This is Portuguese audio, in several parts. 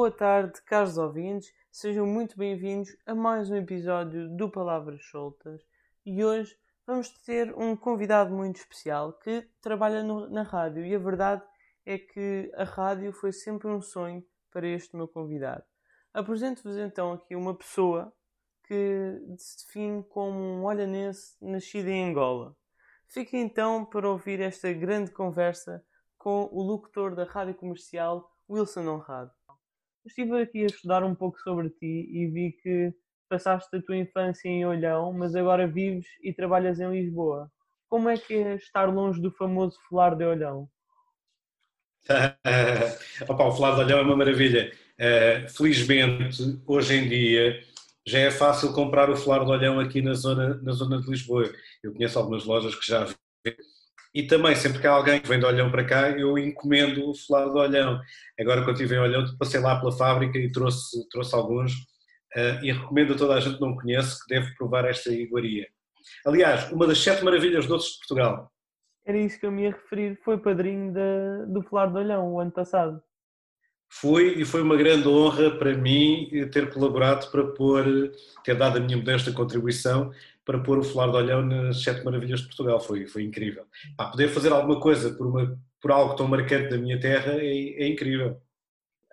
boa tarde, caros ouvintes. Sejam muito bem-vindos a mais um episódio do Palavras Soltas. E hoje vamos ter um convidado muito especial que trabalha no, na rádio. E a verdade é que a rádio foi sempre um sonho para este meu convidado. Apresento-vos então aqui uma pessoa que se define como um olhanense nascido em Angola. Fiquem então para ouvir esta grande conversa com o locutor da rádio comercial Wilson Honrado. Estive aqui a estudar um pouco sobre ti e vi que passaste a tua infância em Olhão, mas agora vives e trabalhas em Lisboa. Como é que é estar longe do famoso Folar de Olhão? Opa, o Folar de Olhão é uma maravilha. Uh, felizmente, hoje em dia, já é fácil comprar o Folar de Olhão aqui na zona, na zona de Lisboa. Eu conheço algumas lojas que já e também, sempre que há alguém que vem de Olhão para cá, eu encomendo o folado de Olhão. Agora, quando estive em Olhão, passei lá pela fábrica e trouxe, trouxe alguns. Uh, e recomendo a toda a gente que não conhece que deve provar esta iguaria. Aliás, uma das sete maravilhas doces de Portugal. Era isso que eu me ia referir. Foi padrinho do folado de Olhão o ano passado. Fui e foi uma grande honra para mim ter colaborado para pôr, ter dado a minha modesta contribuição para pôr o Folar de Olhão nas Sete Maravilhas de Portugal. Foi, foi incrível. Pá, poder fazer alguma coisa por, uma, por algo tão marcante da minha terra é, é incrível.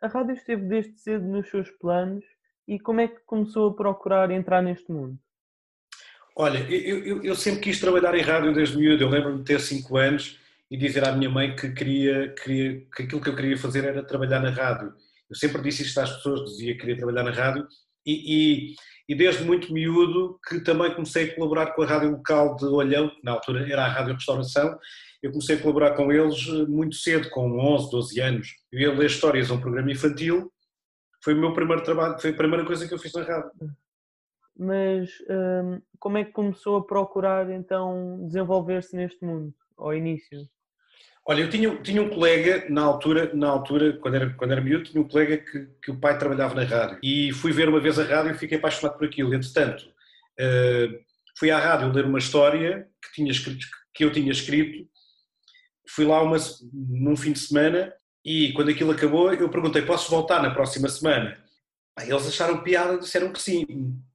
A rádio esteve desde cedo nos seus planos e como é que começou a procurar entrar neste mundo? Olha, eu, eu, eu sempre quis trabalhar em rádio desde miúdo. Eu lembro-me de ter 5 anos e dizer à minha mãe que, queria, queria, que aquilo que eu queria fazer era trabalhar na rádio. Eu sempre disse isto às pessoas, dizia que queria trabalhar na rádio e, e, e, desde muito miúdo que também comecei a colaborar com a rádio local de Olhão, que na altura era a Rádio Restauração, eu comecei a colaborar com eles eh, muito cedo, com 11, 12 anos. Eu ia ler histórias a um programa infantil, foi o meu primeiro trabalho, foi a primeira coisa que eu fiz na rádio. Mas hum, como é que começou a procurar então desenvolver-se neste mundo, ao início? Olha, eu tinha, tinha um colega, na altura, na altura quando, era, quando era miúdo, tinha um colega que, que o pai trabalhava na rádio. E fui ver uma vez a rádio e fiquei apaixonado por aquilo. Entretanto, uh, fui à rádio ler uma história que, tinha escrito, que eu tinha escrito. Fui lá uma, num fim de semana e quando aquilo acabou, eu perguntei: posso voltar na próxima semana? Eles acharam piada, disseram que sim.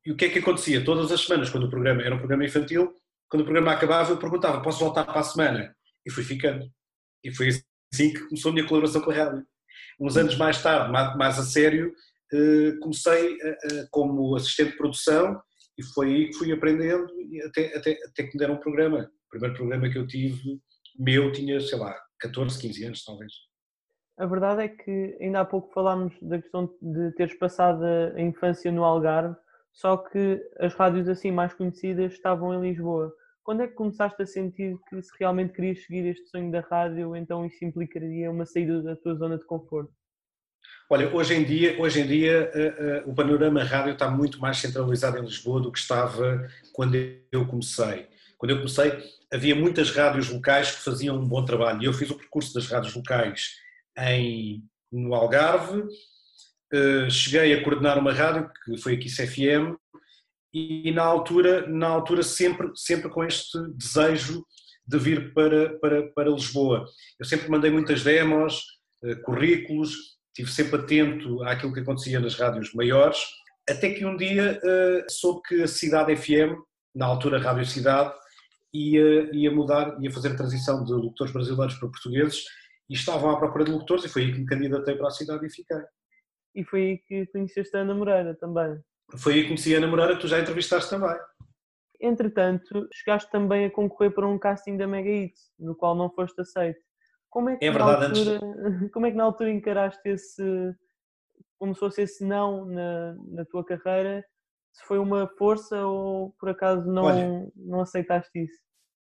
E o que é que acontecia? Todas as semanas, quando o programa era um programa infantil, quando o programa acabava, eu perguntava: posso voltar para a semana? E fui ficando. E foi assim que começou a minha colaboração com a rádio. Uns anos mais tarde, mais a sério, eh, comecei como assistente de produção e foi aí que fui aprendendo até, até, até que me deram um programa. O primeiro programa que eu tive, meu, tinha, sei lá, 14, 15 anos talvez. A verdade é que ainda há pouco falámos da questão de teres passado a infância no Algarve, só que as rádios assim mais conhecidas estavam em Lisboa. Quando é que começaste a sentir que se realmente querias seguir este sonho da rádio, então isso implicaria uma saída da tua zona de conforto? Olha, hoje em dia, hoje em dia uh, uh, o panorama rádio está muito mais centralizado em Lisboa do que estava quando eu comecei. Quando eu comecei, havia muitas rádios locais que faziam um bom trabalho. E eu fiz o percurso das rádios locais em, no Algarve, uh, cheguei a coordenar uma rádio, que foi aqui CFM, e na altura, na altura sempre, sempre com este desejo de vir para, para, para Lisboa. Eu sempre mandei muitas demos, eh, currículos, estive sempre atento àquilo que acontecia nas rádios maiores, até que um dia uh, soube que a Cidade FM, na altura Rádio Cidade, ia, ia mudar, ia fazer a transição de locutores brasileiros para portugueses e estavam à procura de locutores e foi aí que me candidatei para a cidade e fiquei. E foi aí que conheceste a Ana Moreira também? Foi aí que comecei a namorar, tu já entrevistaste também. Entretanto, chegaste também a concorrer para um casting da Mega Hits, no qual não foste aceito. Como é que, é verdade, altura, antes... como é que na altura encaraste esse, como se fosse esse não na, na tua carreira? Se foi uma força ou por acaso não, Olha, não aceitaste isso?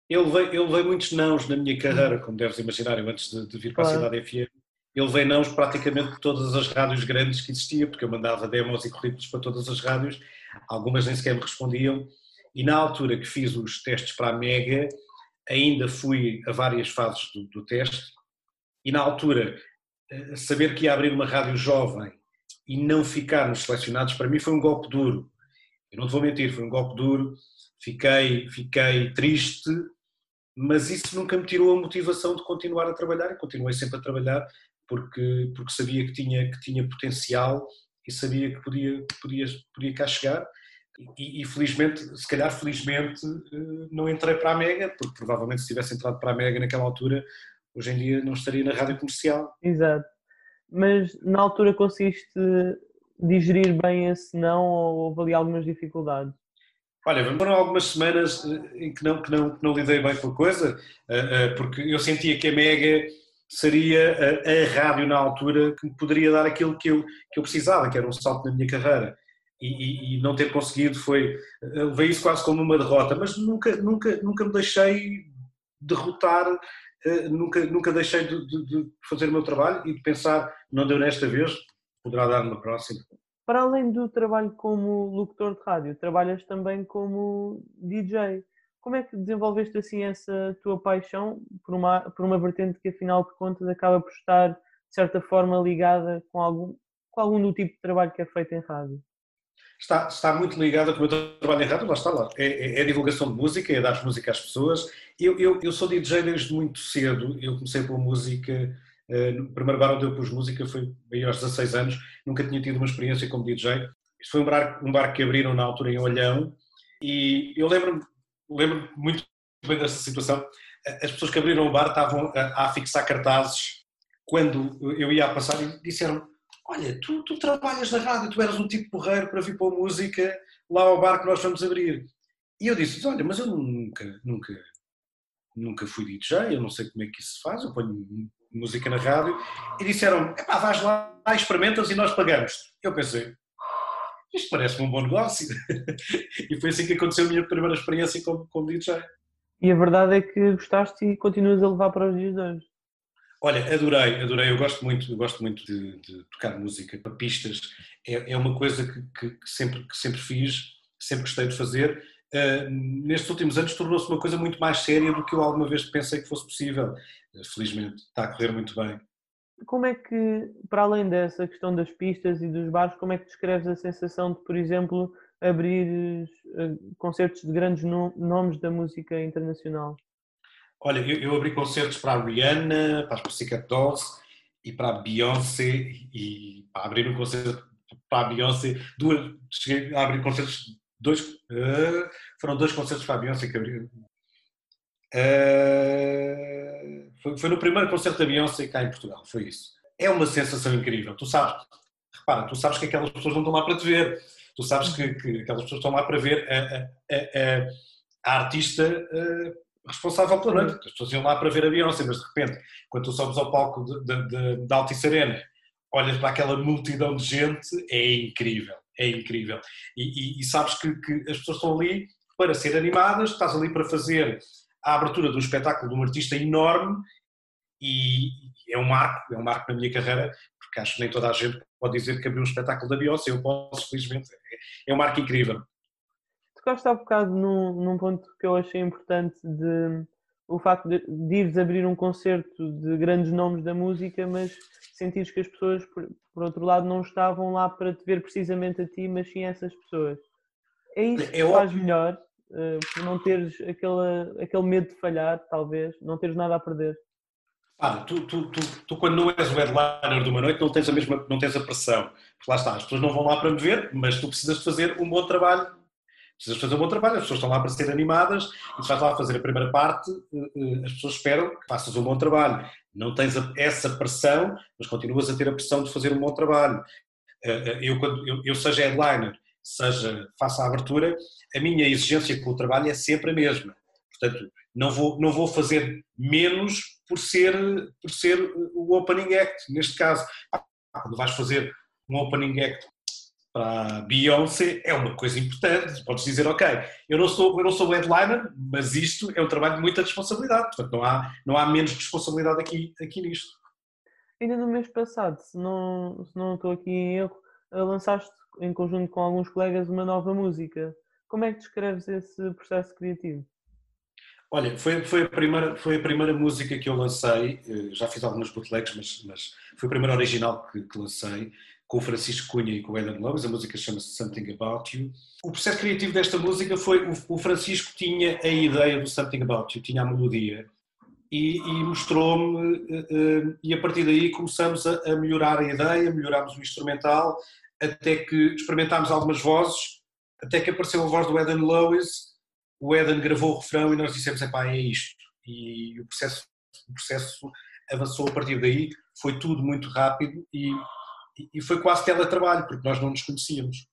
Eu levei, eu levei muitos nãos na minha carreira, como deves imaginar, eu antes de, de vir para claro. a Cidade FM ele veio não praticamente todas as rádios grandes que existiam, porque eu mandava demos e currículos para todas as rádios, algumas nem sequer me respondiam, e na altura que fiz os testes para a Mega, ainda fui a várias fases do, do teste, e na altura, eh, saber que ia abrir uma rádio jovem e não ficar nos selecionados, para mim foi um golpe duro. Eu não te vou mentir, foi um golpe duro, fiquei, fiquei triste, mas isso nunca me tirou a motivação de continuar a trabalhar, e continuei sempre a trabalhar, porque, porque sabia que tinha, que tinha potencial e sabia que podia, podia, podia cá chegar. E, e, felizmente, se calhar felizmente, eh, não entrei para a Mega, porque provavelmente se tivesse entrado para a Mega naquela altura, hoje em dia não estaria na rádio comercial. Exato. Mas na altura conseguiste digerir bem esse não ou houve ali algumas dificuldades? Olha, foram algumas semanas eh, em que não, que não, que não lidei bem com a coisa, eh, porque eu sentia que a Mega seria a, a, rádio na altura que me poderia dar aquilo que eu, que eu precisava, que era um salto na minha carreira. E, e, e, não ter conseguido foi. Levei isso quase como uma derrota, mas nunca, nunca, nunca me deixei derrotar, eh, nunca, nunca deixei de, de, de fazer o meu trabalho e de pensar, não deu nesta vez, poderá dar numa próxima. Para além do trabalho como locutor de rádio, trabalhas também como DJ como é que desenvolveste assim essa tua paixão por uma, por uma vertente que afinal de contas acaba por estar de certa forma ligada com algum, com algum do tipo de trabalho que é feito em rádio? Está, está muito ligada com o meu trabalho em rádio, lá está lá. É, é, é, divulgação de música, é dar música às pessoas. Eu, eu, eu sou DJ desde muito cedo, eu comecei pela música, uh, o primeiro bar onde eu pus música foi aí aos 16 anos, nunca tinha tido uma experiência como DJ. Isto foi um bar, um bar que abriram na altura em Olhão, e eu lembro-me lembro-me muito bem dessa situação. As pessoas que abriram o bar estavam a, a fixar cartazes quando eu ia a passar e disseram: Olha, tu, tu, trabalhas na rádio, tu eras um tipo porreiro para vir pôr música lá ao bar que nós vamos abrir. E eu disse: Olha, mas eu nunca, nunca, nunca fui DJ, eu não sei como é que isso se faz, eu ponho música na rádio. E disseram: Epá, vais lá, experimentas e nós pagamos. Eu pensei: isto parece um bom negócio. e foi assim que aconteceu a minha primeira experiência como, como DJ. E a verdade é que gostaste e continuas a levar para os dias de hoje. Olha, adorei, adorei. Eu gosto muito, eu gosto muito de, de tocar música para pistas. É, é uma coisa que, que, que, sempre, que sempre fiz, sempre gostei de fazer. Uh, nestes últimos anos tornou-se uma coisa muito mais séria do que eu alguma vez pensei que fosse possível. Uh, felizmente, está a correr muito bem como é que, para além dessa questão das pistas e dos bares, como é que descreves a sensação de, por exemplo, abrir eh, concertos de grandes nomes da música internacional? Olha, eu, eu, abri concertos para a Rihanna, para as Pussycat Dolls e para a Beyoncé e para abrir um concerto para a Beyoncé, duas, cheguei a abrir concertos, dois, uh, foram dois concertos para a Beyoncé que abri. Uh, foi, foi no primeiro concerto da Beyoncé cá em Portugal, foi isso. É uma sensação incrível. Tu sabes, repara, tu sabes que aquelas pessoas não estão lá para te ver. Tu sabes que, que aquelas pessoas estão lá para ver a, a, a, a artista uh, responsável pela noite. As pessoas iam lá para ver a Beyoncé, mas de repente, quando tu sobes ao palco da Altice Arena, olhas para aquela multidão de gente, é incrível, é incrível. E, e, e sabes que, que, as pessoas estão ali para ser animadas, estás ali para fazer a abertura de um espetáculo de um artista enorme e é um marco, é um marco na minha carreira, porque acho que nem toda a gente pode dizer que abriu um espetáculo da Beyoncé, eu posso, felizmente, é um marco incrível. Tocaste há bocado num, num ponto que eu achei importante de o facto de, de ires abrir um concerto de grandes nomes da música, mas sentires que as pessoas, por, por, outro lado, não estavam lá para te ver precisamente a ti, mas sim essas pessoas. É isso é que é faz melhor uh, por não teres aquele, aquele medo de falhar, talvez, não teres nada a perder. Ah, tu, tu, tu, tu, quando não és o headliner de uma noite não tens a mesma não tens a pressão. Porque lá está, as pessoas não vão lá para me ver, mas tu precisas fazer um bom trabalho. Precisas fazer um bom trabalho, as pessoas estão lá para ser animadas e tu vais lá fazer a primeira parte, eh, eh, as pessoas esperam que faças um bom trabalho. Não tens essa pressão, mas continuas a ter a pressão de fazer um bom trabalho. Eu, quando eu, eu seja headliner seja faça a abertura, a minha exigência com o trabalho é sempre a mesma. Portanto, não vou, não vou fazer menos por ser, por ser o opening act, neste caso. Quando vais fazer um opening act para Beyoncé, é uma coisa importante. Podes dizer, ok, eu não sou, eu não sou headliner, mas isto é um trabalho de muita responsabilidade. Portanto, não há, não há menos responsabilidade aqui, aqui nisto. Ainda no mês passado, se não, se não estou aqui em erro, lançaste em conjunto com alguns colegas, uma nova música. Como é que descreves esse processo criativo? Olha, foi, foi, a, primeira, foi a primeira música que eu lancei, eh, já fiz algumas bootlegs, mas, mas foi a primeira original que, que lancei, com o Francisco Cunha e com o Eden Lopes, a música chama-se Something About You. O processo criativo desta música foi, o, o Francisco tinha a ideia do Something About You, tinha a melodia, e, e mostrou-me, uh, e a partir daí começamos a, a, melhorar a ideia, melhorámos o instrumental, até que experimentámos algumas vozes, até que apareceu a voz do Eden Lewis, o Eden gravou o refrão e nós dissemos, epá, é isto. E o processo, o processo avançou a partir daí, foi tudo muito rápido e, e foi quase teletrabalho, porque nós não nos conhecíamos.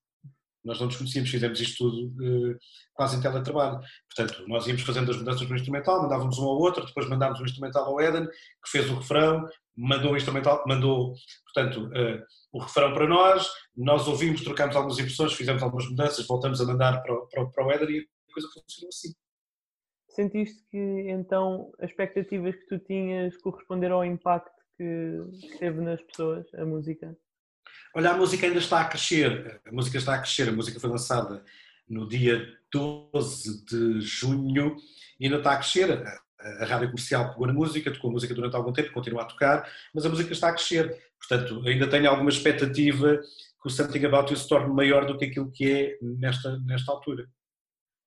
Nós não nos conhecíamos, fizemos isto tudo uh, quase em teletrabalho. Portanto, nós íamos fazendo as mudanças no instrumental, mandávamos um ao outro, depois mandámos o instrumental ao Eden, que fez o refrão, mandou o instrumental, mandou, portanto, uh, o refrão para nós, nós ouvimos, trocámos algumas impressões, fizemos algumas mudanças, voltamos a mandar para, para, para o Eden e a coisa funcionou assim. Sentiste que então as expectativas que tu tinhas corresponderam ao impacto que, que teve nas pessoas, a música? Olha, a música ainda está a crescer. A música está a crescer. A música foi lançada no dia 12 de junho e ainda está a crescer. A, rádio comercial pegou na música, tocou a música durante algum tempo, continua a tocar, mas a música está a crescer. Portanto, ainda tenho alguma expectativa que o Something About You se torne maior do que aquilo que é nesta, nesta altura.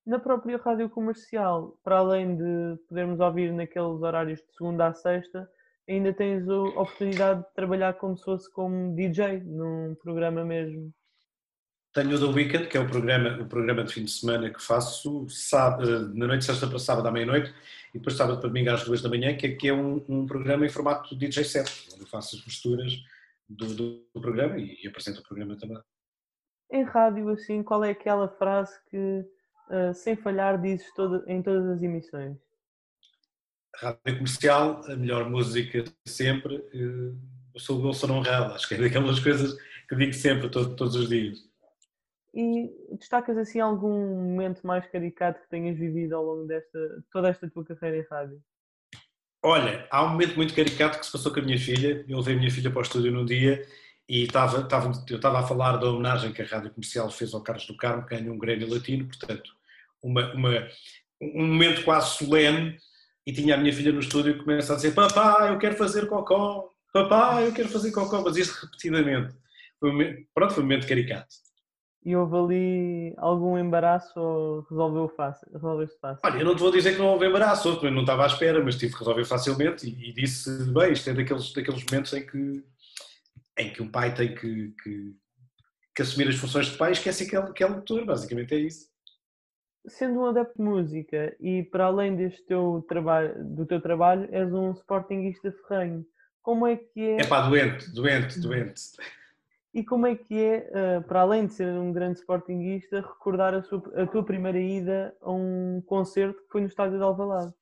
Na própria rádio comercial, para além de podermos ouvir naqueles horários de segunda a sexta, ainda tens a oportunidade de trabalhar como se fosse como DJ, num programa mesmo. Tenho o The Weekend, que é o programa, o programa de fim de semana que faço sábado, na noite de sexta para sábado à meia-noite e depois sábado para domingo às duas da manhã, que, é, que é um, um, programa em formato DJ set, onde eu faço as misturas do, do, do programa e, e, apresento o programa também. Em rádio, assim, qual é aquela frase que, uh, sem falhar, dizes todo, em todas as emissões? rádio comercial, a melhor música sempre. Eh, eu sou o Wilson honrado, acho que é daquelas coisas que digo sempre, todo, todos os dias. E destacas assim algum momento mais caricato que tenhas vivido ao longo desta toda esta tua carreira em rádio? Olha, há um momento muito caricato que se passou com a minha filha. Eu levei a minha filha para o estúdio num dia e estava, estava, eu estava a falar da homenagem que a Rádio Comercial fez ao Carlos do Carmo, que ganhou um Grêmio Latino, portanto, uma, uma, um momento quase solene e tinha a minha filha no estúdio que começa a dizer papá, eu quero fazer cocó, papá, eu quero fazer cocó, mas isto repetidamente. Foi um, pronto, foi um momento caricato. E houve ali algum embaraço ou resolveu fácil? Resolveu-se fácil? Olha, eu não te vou dizer que não houve embaraço, eu não estava à espera, mas tive que resolver facilmente e, e disse, bem, isto é daqueles, daqueles momentos em que, em que um pai tem que, que, que assumir as funções de pai e esquece que é, que é leitor, basicamente é isso sendo um adepto de música e para além deste teu trabalho, do teu trabalho, és um sportinguista ferrenho. Como é que é? É pá, doente, doente, doente. E como é que é, eh, para além de ser um grande sportinguista, recordar a, sua, a tua primeira ida a um concerto que foi no estádio de Alvalade?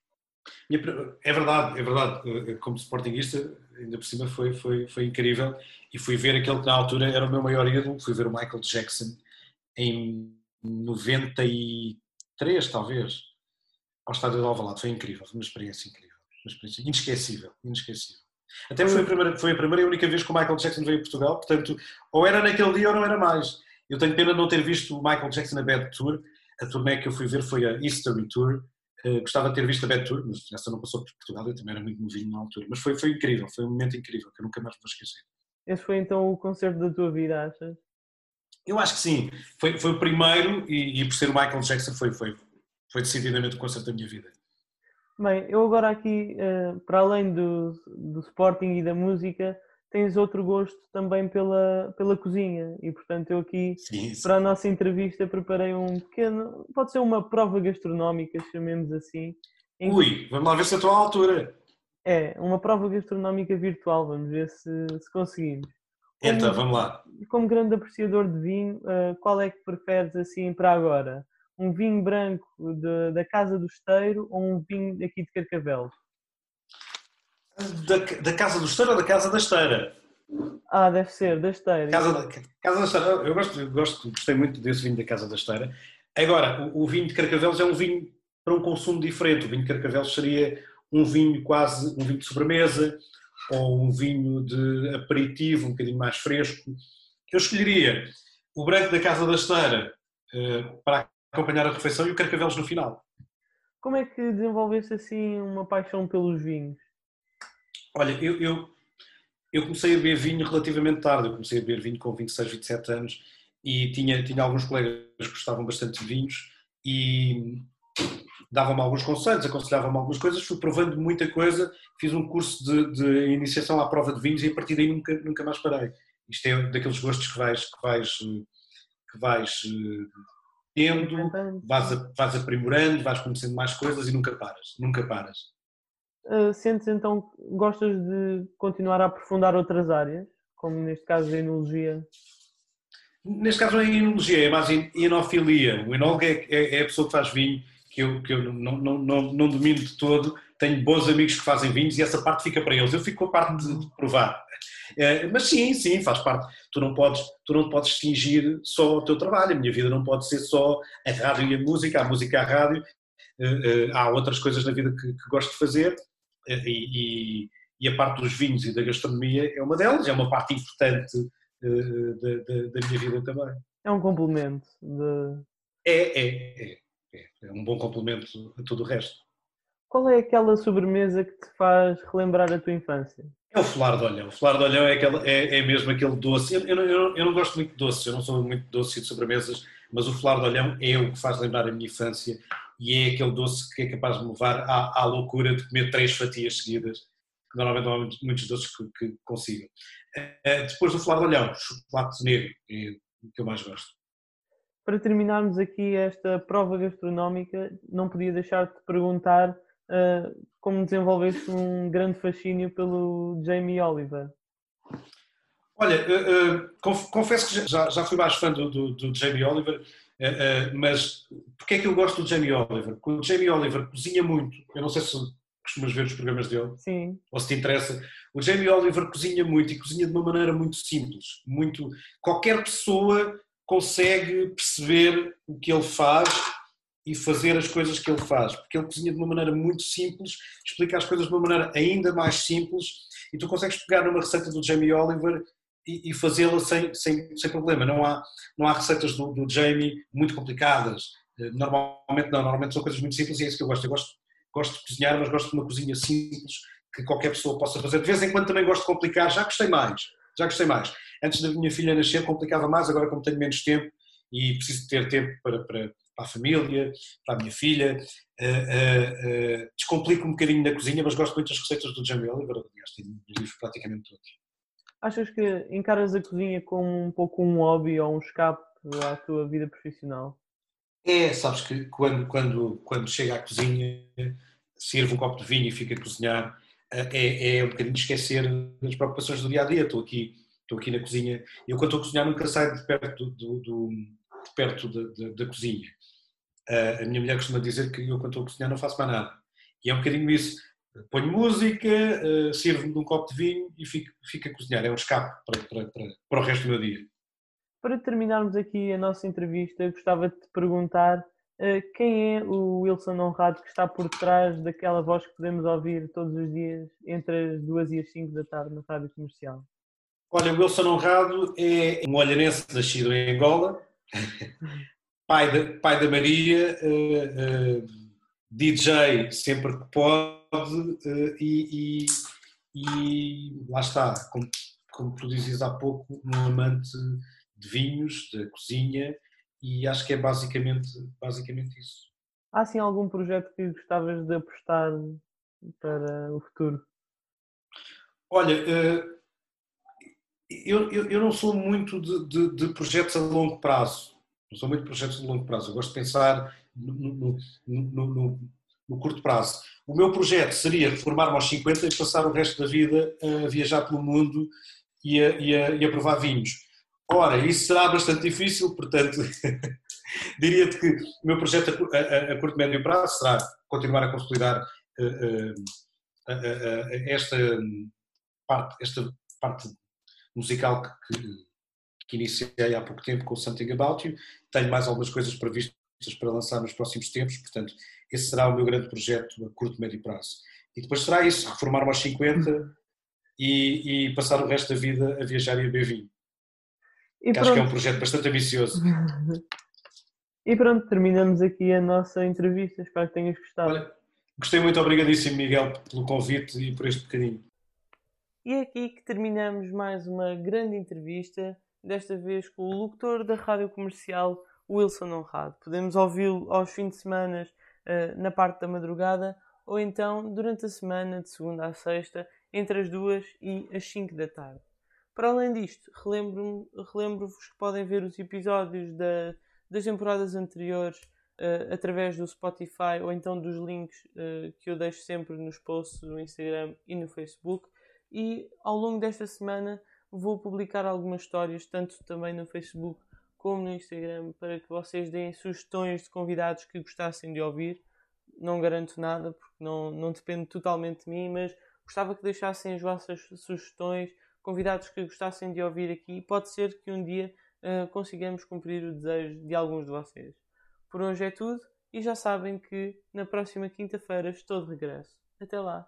É verdade, é verdade. Como sportinguista, ainda por cima foi, foi, foi incrível e fui ver aquele que na altura era o meu maior ídolo, fui ver o Michael Jackson em 93 três, talvez, ao estádio de Alvalade. Foi incrível, foi uma experiência incrível, uma experiência inesquecível, inesquecível. Até foi a, primeira, foi a primeira e única vez que o Michael Jackson veio a Portugal, portanto, ou era naquele dia ou não era mais. Eu tenho pena de não ter visto o Michael Jackson na Bad Tour. A turnê que eu fui ver foi a History Tour. Uh, gostava de ter visto a Bad Tour, mas essa não passou por Portugal, eu também era muito novinho na altura. Mas foi, foi incrível, foi um momento incrível que eu nunca mais vou esquecer. Esse foi então o concerto da tua vida, achas? Eu acho que sim. Foi, foi o primeiro e, e por ser o Michael Jackson foi, foi, foi decididamente o concerto da minha vida. Bem, eu agora aqui, uh, para além do, do Sporting e da música, tens outro gosto também pela, pela cozinha e portanto eu aqui sim, sim. para a nossa entrevista preparei um pequeno, pode ser uma prova gastronómica, chamemos assim. Ui, vamos lá ver se estou à altura. É, uma prova gastronómica virtual, vamos ver se, se conseguimos. Como, então, vamos lá. Como grande apreciador de vinho, uh, qual é que preferes assim para agora? Um vinho branco de, da Casa do Esteiro ou um vinho aqui de Carcavelos? Da, da Casa do Esteiro ou da Casa da Esteira? Ah, deve ser, da Esteira. Casa da, Casa da Esteira, eu gosto, eu gosto, gostei muito desse vinho da Casa da Esteira. Agora, o, o, vinho de Carcavelos é um vinho para um consumo diferente. O vinho de Carcavelos seria um vinho quase, um vinho de sobremesa ou um vinho de aperitivo, um bocadinho mais fresco. Eu escolheria o branco da Casa da Esteira uh, para acompanhar a refeição e o carcavelos no final. Como é que desenvolveste assim uma paixão pelos vinhos? Olha, eu, eu, eu, comecei a beber vinho relativamente tarde. Eu comecei a beber vinho com 26, 27 anos e tinha, tinha alguns colegas que gostavam bastante de vinhos e, dava-me alguns conselhos, aconselhava-me algumas coisas, fui provando muita coisa, fiz um curso de, de, iniciação à prova de vinhos e a partir daí nunca, nunca mais parei. Isto é daqueles gostos que vais, que vais, que vais tendo, vais, vais aprimorando, vais conhecendo mais coisas e nunca paras, nunca paras. Uh, sentes então que gostas de continuar a aprofundar outras áreas, como neste caso a enologia? Neste caso não é enologia, é mais enofilia. O enólogo é, é, é, a pessoa que faz vinho, que eu, que eu não, não, não, não domino de todo. Tenho bons amigos que fazem vinhos e essa parte fica para eles. Eu fico com a parte de, de provar. É, mas sim, sim, faz parte. Tu não podes, tu não podes fingir só o teu trabalho. A minha vida não pode ser só a rádio e a música, a música e a rádio. É, é, há outras coisas na vida que, que gosto de fazer e, e, e, a parte dos vinhos e da gastronomia é uma delas. É uma parte importante da, da, minha vida também. É um complemento. De... É, é, é, é, é um bom complemento a tudo o resto. Qual é aquela sobremesa que te faz relembrar a tua infância? É o folar de olhão. O folar de olhão é, aquele, é, é mesmo aquele doce. Eu, eu, eu, eu, não gosto muito de doces, eu não sou muito doce e de sobremesas, mas o folar de olhão é o que faz lembrar a minha infância e é aquele doce que é capaz de me levar à, à loucura de comer três fatias seguidas, que normalmente não há muitos, muitos doces que, que consigam. Uh, depois do folar de olhão, chocolate negro, é o que eu mais gosto. Para terminarmos aqui esta prova gastronómica, não podia deixar de te perguntar uh, como desenvolveste um grande fascínio pelo Jamie Oliver. Olha, uh, uh, confesso que já, já fui mais fã do, do, do Jamie Oliver, mas porquê é que eu gosto do Jamie Oliver? Porque o Jamie Oliver cozinha muito. Eu não sei se costumas ver os programas dele, Sim. ou se te interessa. O Jamie Oliver cozinha muito e cozinha de uma maneira muito simples. Muito, qualquer pessoa consegue perceber o que ele faz e fazer as coisas que ele faz, porque ele cozinha de uma maneira muito simples, explica as coisas de uma maneira ainda mais simples e tu consegues pegar numa receita do Jamie Oliver e, e fazê-la sem, sem, sem problema. Não há, não há receitas do, do Jamie muito complicadas. Eh, normalmente não, normalmente são coisas muito simples e é isso que eu gosto. Eu gosto, gosto de cozinhar, mas gosto de uma cozinha simples que qualquer pessoa possa fazer. De vez em quando também gosto de complicar, já gostei mais, já gostei mais. Antes da minha filha nascer complicava mais, agora como tenho menos tempo e preciso ter tempo para, para para a família, para a minha filha. Uh, uh, uh, descomplico um bocadinho na cozinha, mas gosto muito das receitas do Jamie Oliver, aliás, tenho livros praticamente todos. Achas que encaras a cozinha como um pouco um hobby ou um escape à tua vida profissional? É, sabes que quando, quando, quando chega à cozinha, sirvo um copo de vinho e fica a cozinhar, é, é um bocadinho esquecer das preocupações do dia a dia. Estou aqui, estou aqui na cozinha. Eu, quando estou a cozinhar, nunca saio de perto do, do, perto da, cozinha. Uh, a minha mulher costuma dizer que eu, quando estou a cozinhar, não faço mais nada. E é um bocadinho isso. Ponho música, uh, sirvo-me de um copo de vinho e fico, fico a cozinhar. É um escape para, para, para, para o resto do meu dia. Para terminarmos aqui a nossa entrevista, gostava de te perguntar uh, quem é o Wilson Honrado que está por trás daquela voz que podemos ouvir todos os dias entre as duas e as cinco da tarde na rádio comercial? Olha, o Wilson Honrado é um olhanense nascido em Angola, pai, da, pai da Maria, uh, eh, uh, eh, DJ sempre que pode uh, e, e, e, lá está, como, como tu dizias há pouco, um amante de vinhos, da cozinha e acho que é basicamente, basicamente isso. Há sim algum projeto que gostavas de apostar para o futuro? Olha, eu, eu, eu não sou muito de, de, de projetos a longo prazo não são muito projetos de longo prazo. Eu gosto de pensar no, no, no, no curto prazo. O meu projeto seria reformar-me aos 50 e passar o resto da vida a viajar pelo mundo e a, e a, e a provar vinhos. Ora, isso será bastante difícil, portanto, diria-te que o meu projeto a, a, a curto e médio prazo será continuar a consolidar uh, uh, esta parte, esta parte musical que, que que iniciei há pouco tempo com o Something About You. Tenho mais algumas coisas previstas para lançar nos próximos tempos, portanto, esse será o meu grande projeto a curto e médio prazo. E depois será isso, reformar-me aos 50 e, e, passar o resto da vida a viajar e a beber vinho. Acho que é um projeto bastante ambicioso. E pronto, terminamos aqui a nossa entrevista. Espero que tenhas gostado. Olha, gostei muito, obrigadíssimo Miguel pelo convite e por este bocadinho. E é aqui que terminamos mais uma grande entrevista desta vez com o locutor da rádio comercial Wilson Honrado. Podemos ouvi-lo aos fins de semana uh, na parte da madrugada ou então durante a semana, de segunda a sexta, entre as duas e as 5 da tarde. Para além disto, relembro-vos relembro que podem ver os episódios da, das temporadas anteriores uh, através do Spotify ou então dos links uh, que eu deixo sempre nos posts no Instagram e no Facebook. E ao longo desta semana vou publicar algumas histórias, tanto também no Facebook como no Instagram, para que vocês deem sugestões de convidados que gostassem de ouvir. Não garanto nada, porque não, não depende totalmente de mim, mas gostava que deixassem as vossas sugestões, convidados que gostassem de ouvir aqui. Pode ser que um dia uh, consigamos cumprir o desejo de alguns de vocês. Por hoje é tudo e já sabem que na próxima quinta-feira estou de regresso. Até lá!